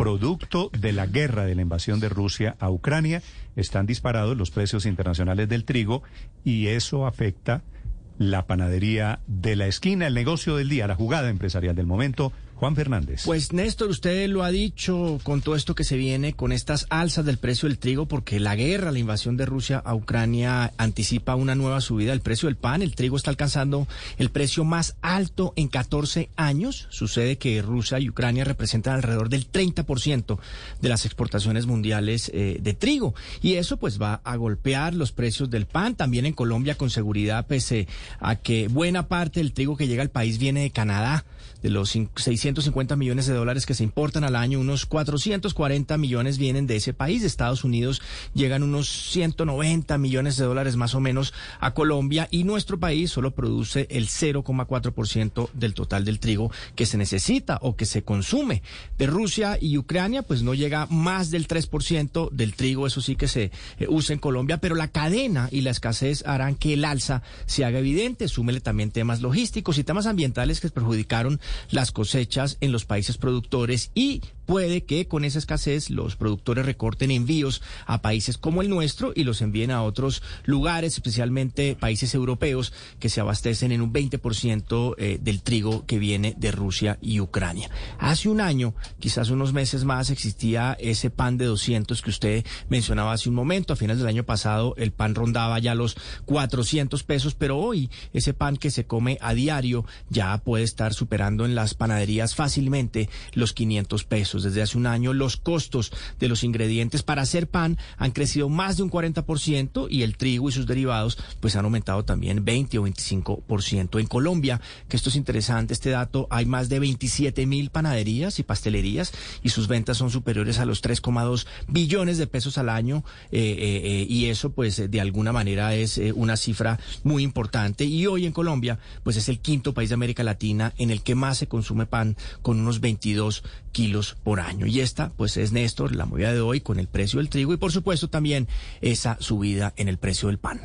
producto de la guerra de la invasión de Rusia a Ucrania, están disparados los precios internacionales del trigo y eso afecta la panadería de la esquina, el negocio del día, la jugada empresarial del momento. Juan Fernández. Pues Néstor, usted lo ha dicho con todo esto que se viene, con estas alzas del precio del trigo, porque la guerra, la invasión de Rusia a Ucrania anticipa una nueva subida del precio del pan. El trigo está alcanzando el precio más alto en 14 años. Sucede que Rusia y Ucrania representan alrededor del 30% de las exportaciones mundiales eh, de trigo. Y eso pues va a golpear los precios del pan. También en Colombia con seguridad, pese a que buena parte del trigo que llega al país viene de Canadá de los 650 millones de dólares que se importan al año, unos 440 millones vienen de ese país. De Estados Unidos llegan unos 190 millones de dólares más o menos a Colombia y nuestro país solo produce el 0,4% del total del trigo que se necesita o que se consume. De Rusia y Ucrania, pues no llega más del 3% del trigo, eso sí que se eh, usa en Colombia, pero la cadena y la escasez harán que el alza se haga evidente. Súmele también temas logísticos y temas ambientales que perjudicaron las cosechas en los países productores y puede que con esa escasez los productores recorten envíos a países como el nuestro y los envíen a otros lugares, especialmente países europeos que se abastecen en un 20% eh, del trigo que viene de Rusia y Ucrania. Hace un año, quizás unos meses más, existía ese pan de 200 que usted mencionaba hace un momento. A finales del año pasado el pan rondaba ya los 400 pesos, pero hoy ese pan que se come a diario ya puede estar superando en las panaderías fácilmente los 500 pesos. Desde hace un año los costos de los ingredientes para hacer pan han crecido más de un 40% y el trigo y sus derivados pues han aumentado también 20 o 25%. En Colombia, que esto es interesante, este dato, hay más de 27 mil panaderías y pastelerías y sus ventas son superiores a los 3,2 billones de pesos al año eh, eh, eh, y eso pues de alguna manera es una cifra muy importante y hoy en Colombia pues es el quinto país de América Latina en el que más se consume pan con unos 22 kilos por año. Y esta, pues es Néstor, la movida de hoy con el precio del trigo y por supuesto también esa subida en el precio del pan.